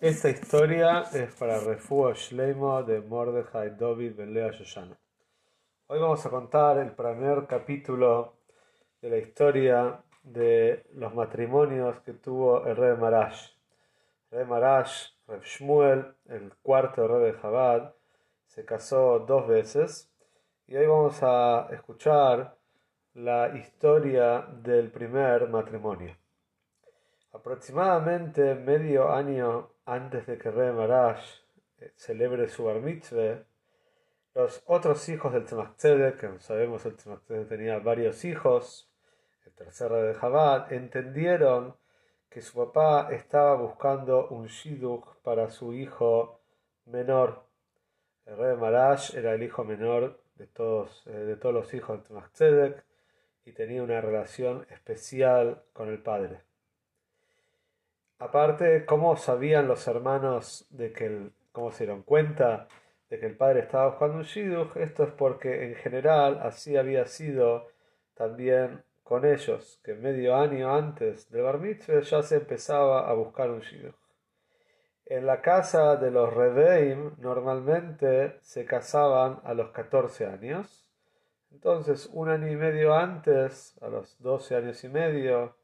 Esta historia es para Refuo Shleimo de Mordechai David Ben Lea Shoshana. Hoy vamos a contar el primer capítulo de la historia de los matrimonios que tuvo el rey Marash. El rey Marash, Reb Shmuel, el cuarto rey de Jabad, se casó dos veces y hoy vamos a escuchar la historia del primer matrimonio. Aproximadamente medio año antes de que Rey Marash eh, celebre su bar mitzvah, los otros hijos del Tzemach que sabemos el tenía varios hijos, el tercer de Jabad, entendieron que su papá estaba buscando un shidduch para su hijo menor. El rey Marash era el hijo menor de todos, eh, de todos los hijos del Tzemach y tenía una relación especial con el padre. Aparte, ¿cómo sabían los hermanos de que el, cómo se dieron cuenta de que el padre estaba buscando un shidduch? Esto es porque en general así había sido también con ellos, que medio año antes del bar mitzvah ya se empezaba a buscar un shidduch. En la casa de los Reveim normalmente se casaban a los 14 años. Entonces, un año y medio antes, a los 12 años y medio,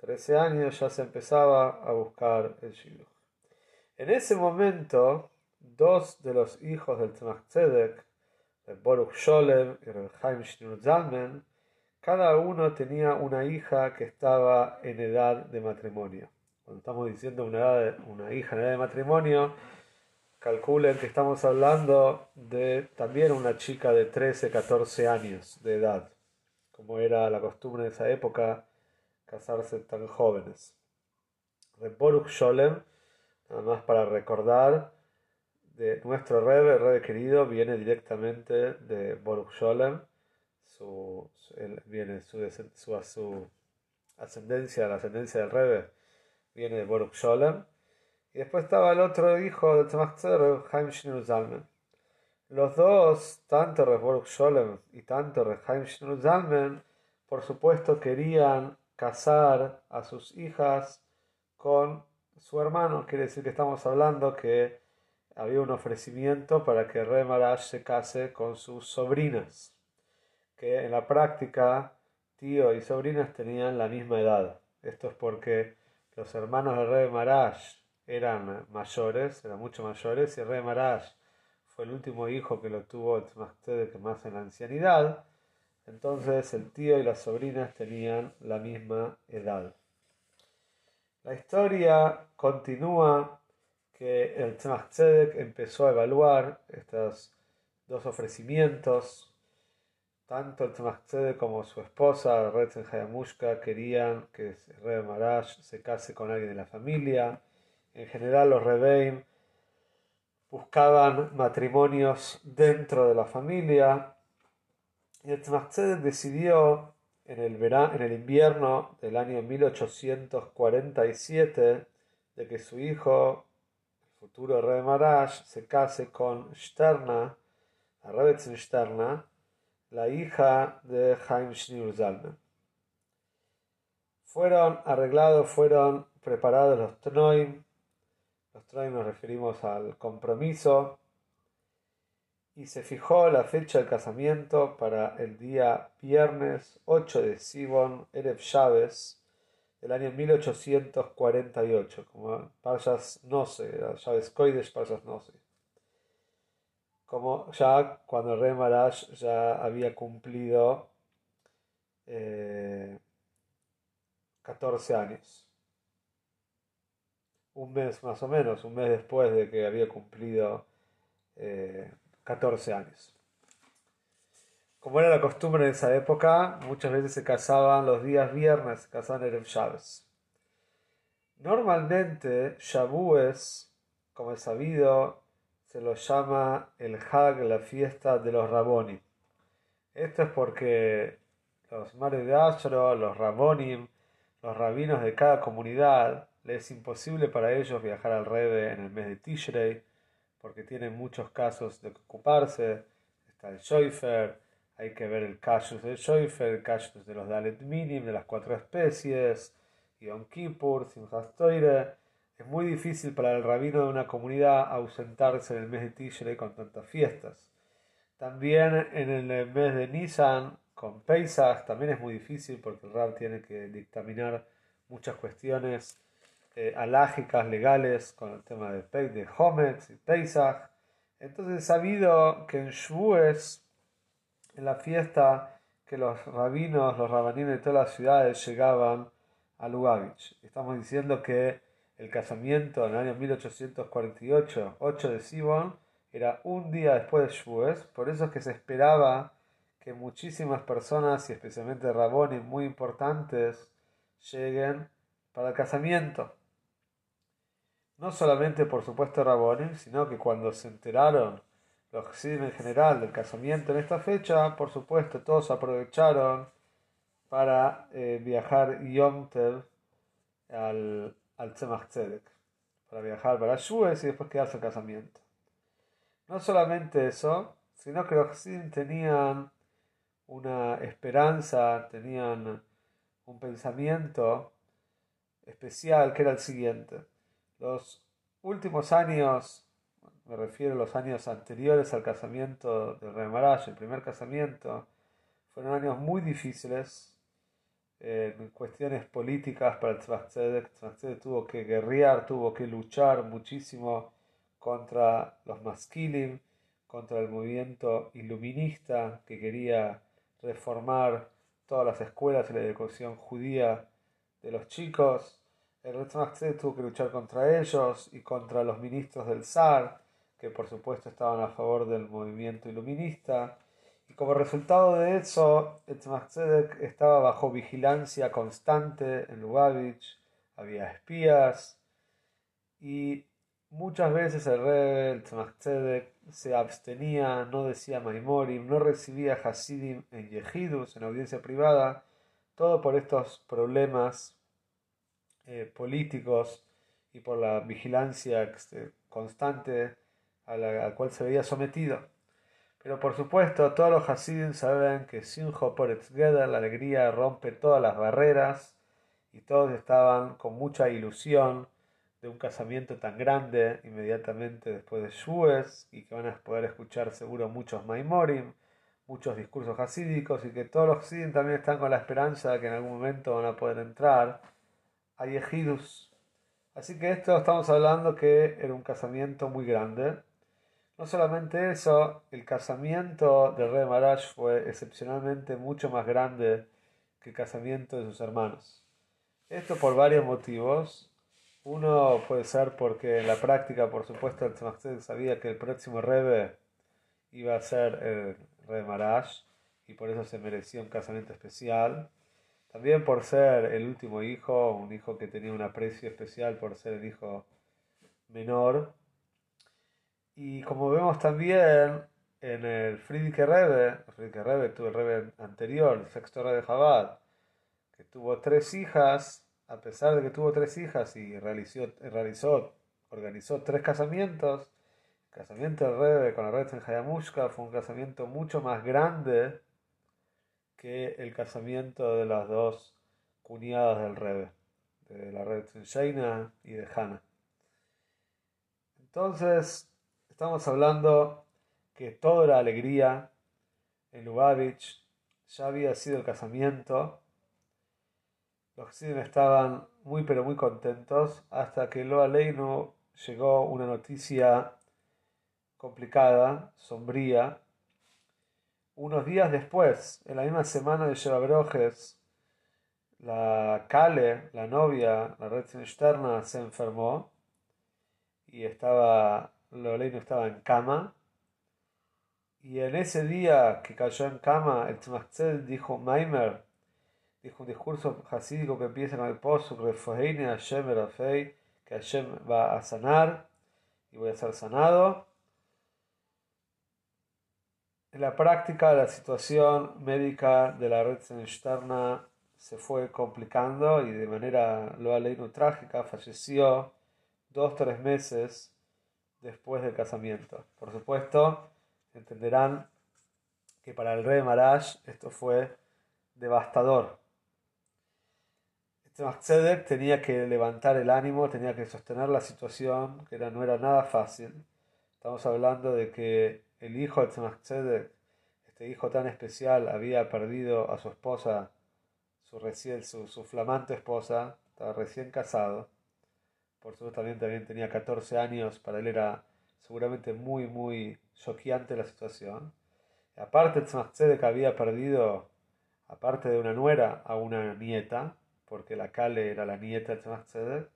13 años ya se empezaba a buscar el shidduch. En ese momento, dos de los hijos del Tzemach Tzedek, el Boruch Sholem y el Chaim Zalmen, cada uno tenía una hija que estaba en edad de matrimonio. Cuando estamos diciendo una, edad una hija en edad de matrimonio, calculen que estamos hablando de también una chica de 13, 14 años de edad, como era la costumbre en esa época casarse tan jóvenes. De Boruch Sholem, nada más para recordar, de nuestro Rebbe, el querido, viene directamente de Boruch Sholem, su, viene su, su, ascendencia, la ascendencia del Rebbe, viene de Boruch Sholem. Y después estaba el otro hijo de Tzemach Haim Zalmen. Los dos, tanto Boruch Sholem y tanto Haim Zalmen, por supuesto querían casar a sus hijas con su hermano. Quiere decir que estamos hablando que había un ofrecimiento para que Re se case con sus sobrinas, que en la práctica tío y sobrinas tenían la misma edad. Esto es porque los hermanos de Re eran mayores, eran mucho mayores, y Re fue el último hijo que lo tuvo que más en la ancianidad. Entonces el tío y las sobrinas tenían la misma edad. La historia continúa que el Tzemach empezó a evaluar estos dos ofrecimientos. Tanto el como su esposa, Retzen Hayamushka, querían que rey Marash se case con alguien de la familia. En general, los Rebeim buscaban matrimonios dentro de la familia y el Tzemach decidió en el, en el invierno del año 1847 de que su hijo, el futuro rey Marash, se case con Sterna, la Sterna, la hija de Haim Shneur Zalman. Fueron arreglados, fueron preparados los Tnoim. Los Tnoim nos referimos al compromiso y se fijó la fecha del casamiento para el día viernes 8 de Sibon, Erev Chávez, del año 1848, como Parshas Nose, Chávez Koidesh Parshas Nose. Como ya cuando rey Marash ya había cumplido 14 eh, años. Un mes más o menos, un mes después de que había cumplido eh, 14 años. Como era la costumbre en esa época, muchas veces se casaban los días viernes, se casaban en Shabbos. Normalmente, Shavuos como es sabido, se lo llama el Hag, la fiesta de los Raboni. Esto es porque los mares de Ashro, los Rabonim, los rabinos de cada comunidad, les es imposible para ellos viajar al Rebe en el mes de Tishrei, porque tienen muchos casos de ocuparse. Está el Shoifer, hay que ver el Kashus del Shoifer, el Kashus de los Dalet Minim, de las cuatro especies, Yom Kippur, Simchas Toire. Es muy difícil para el rabino de una comunidad ausentarse en el mes de Tishrei con tantas fiestas. También en el mes de Nisan, con Pesach, también es muy difícil porque el rab tiene que dictaminar muchas cuestiones eh, alágicas, legales, con el tema de, de Hometz y Pesach. Entonces es sabido que en Shavuos, en la fiesta, que los rabinos, los rabanines de todas las ciudades llegaban a Lubavitch. Estamos diciendo que el casamiento en el año 1848, 8 de Sibon, era un día después de Shavuos, por eso es que se esperaba que muchísimas personas, y especialmente rabones muy importantes, lleguen para el casamiento. No solamente, por supuesto, rabones, sino que cuando se enteraron los Hasidim en general del casamiento en esta fecha, por supuesto, todos aprovecharon para eh, viajar Yom Tev al, al Tzemach Tzedek, para viajar para Shues y después quedarse al casamiento. No solamente eso, sino que los Hasidim tenían una esperanza, tenían un pensamiento especial que era el siguiente. Los últimos años, me refiero a los años anteriores al casamiento del Rey Maraj, el primer casamiento, fueron años muy difíciles eh, en cuestiones políticas para el Tzvach tuvo que guerrear, tuvo que luchar muchísimo contra los masquilim, contra el movimiento iluminista que quería reformar todas las escuelas y la educación judía de los chicos. El Retzmach tuvo que luchar contra ellos y contra los ministros del zar, que por supuesto estaban a favor del movimiento iluminista. Y como resultado de eso, el estaba bajo vigilancia constante en Lubavitch, había espías y Muchas veces el rey, Tzedek, se abstenía, no decía Maimorim, no recibía Hasidim en Yehidus, en audiencia privada, todo por estos problemas eh, políticos y por la vigilancia este, constante a la, cual se veía sometido. Pero por supuesto, todos los Hasidim saben que Sinjo por la alegría rompe todas las barreras y todos estaban con mucha ilusión de un casamiento tan grande inmediatamente después de Shues y que van a poder escuchar seguro muchos Maimorim, muchos discursos hasídicos y que todos los hasidim también están con la esperanza de que en algún momento van a poder entrar a. Así que esto estamos hablando que era un casamiento muy grande. No solamente eso, el casamiento del rey Marash fue excepcionalmente mucho más grande que el casamiento de sus hermanos. Esto por varios motivos. Uno puede ser porque en la práctica, por supuesto, el Tzemach sabía que el próximo Rebe iba a ser el Rebe Marash y por eso se merecía un casamiento especial. También por ser el último hijo, un hijo que tenía un aprecio especial por ser el hijo menor. Y como vemos también en el Friedrich Rebbe, Friedrich Rebbe tuvo el Rebbe anterior, el sexto Rebbe que tuvo tres hijas, a pesar de que tuvo tres hijas y realizó, realizó organizó tres casamientos, el casamiento del Rebe con la red en Hayamushka fue un casamiento mucho más grande que el casamiento de las dos cuñadas del Rebe, de la red Shaina y de Hannah. Entonces, estamos hablando que toda la alegría en Lubavitch ya había sido el casamiento los Hasidim estaban muy pero muy contentos hasta que Lo Aleinu llegó una noticia complicada, sombría. Unos días después, en la misma semana de Shevabrojes, la Kale, la novia, la red externa, se enfermó y estaba, Lo Aleinu estaba en cama. Y en ese día que cayó en cama, el Tzmachzel dijo, Maimer, dijo un discurso hasídico que empieza con el posuk Refoheine Hashem Erafei, que Hashem va a sanar, y voy a ser sanado. En la práctica, la situación médica de la red externa se fue complicando y de manera lo leído trágica falleció dos tres meses después del casamiento. Por supuesto, entenderán que para el rey Maraj esto fue devastador. Este Tzedek tenía que levantar el ánimo, tenía que sostener la situación, que no era nada fácil. Estamos hablando de que el hijo de Tzedek, este hijo tan especial, había perdido a su esposa, su, recién, su, su flamante esposa, estaba recién casado. Por supuesto también, también tenía 14 años, para él era seguramente muy, muy choqueante la situación. aparte, Tzedek había perdido, aparte de una nuera, a una nieta, porque la Kale era la nieta de Tzedek.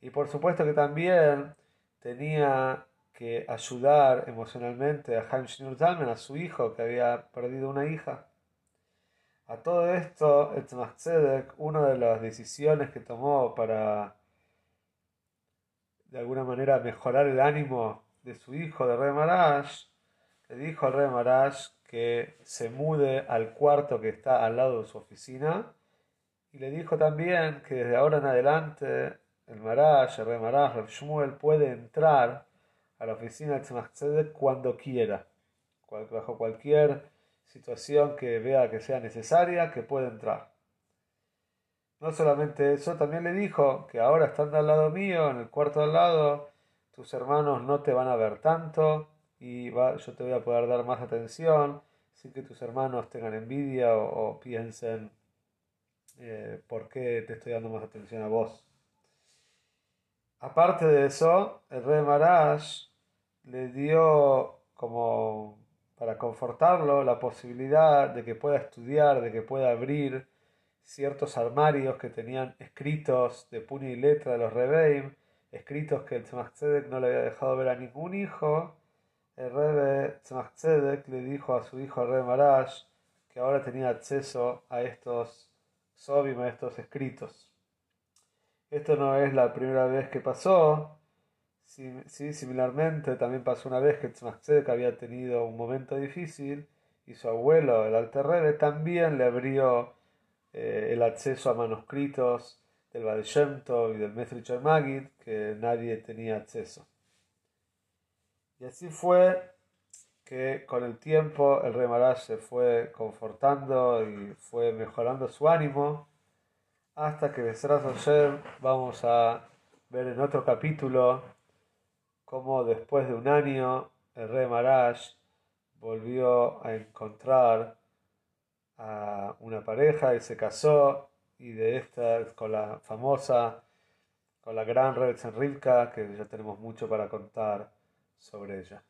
Y por supuesto que también tenía que ayudar emocionalmente a Haim Shnur a su hijo, que había perdido una hija. A todo esto, el Tzedek, una de las decisiones que tomó para de alguna manera mejorar el ánimo de su hijo, de Rey Maraj, le dijo al Rey Maraj que se mude al cuarto que está al lado de su oficina y le dijo también que desde ahora en adelante el Maraj, el Rey Maraj, el Shmuel puede entrar a la oficina de Tzemach cuando quiera, bajo cualquier situación que vea que sea necesaria, que puede entrar. No solamente eso, también le dijo que ahora estando al lado mío, en el cuarto al lado, tus hermanos no te van a ver tanto y yo te voy a poder dar más atención sin que tus hermanos tengan envidia o, piensen eh, por qué te estoy dando más atención a vos. Aparte de eso, el rey Maraj le dio como para confortarlo la posibilidad de que pueda estudiar, de que pueda abrir ciertos armarios que tenían escritos de puño y letra de los Rebeim escritos que el Tzemach no le había dejado ver a ningún hijo, el Rebe Tzemach le dijo a su hijo Rebe Maraj que ahora tenía acceso a estos sobim, a estos escritos. Esto no es la primera vez que pasó. Sí, similarmente también pasó una vez que Tzemach había tenido un momento difícil y su abuelo, el Alter Rebe, también le abrió eh, el acceso a manuscritos del Baal y del Mesricher Magid que nadie tenía acceso. Y así fue que con el tiempo el rey Maraj se fue confortando y fue mejorando su ánimo hasta que Besras ayer vamos a ver en otro capítulo cómo después de un año el rey Maraj volvió a encontrar a una pareja y se casó y de esta con la famosa, con la gran Rebetson Rivka, que ya tenemos mucho para contar sobre ella.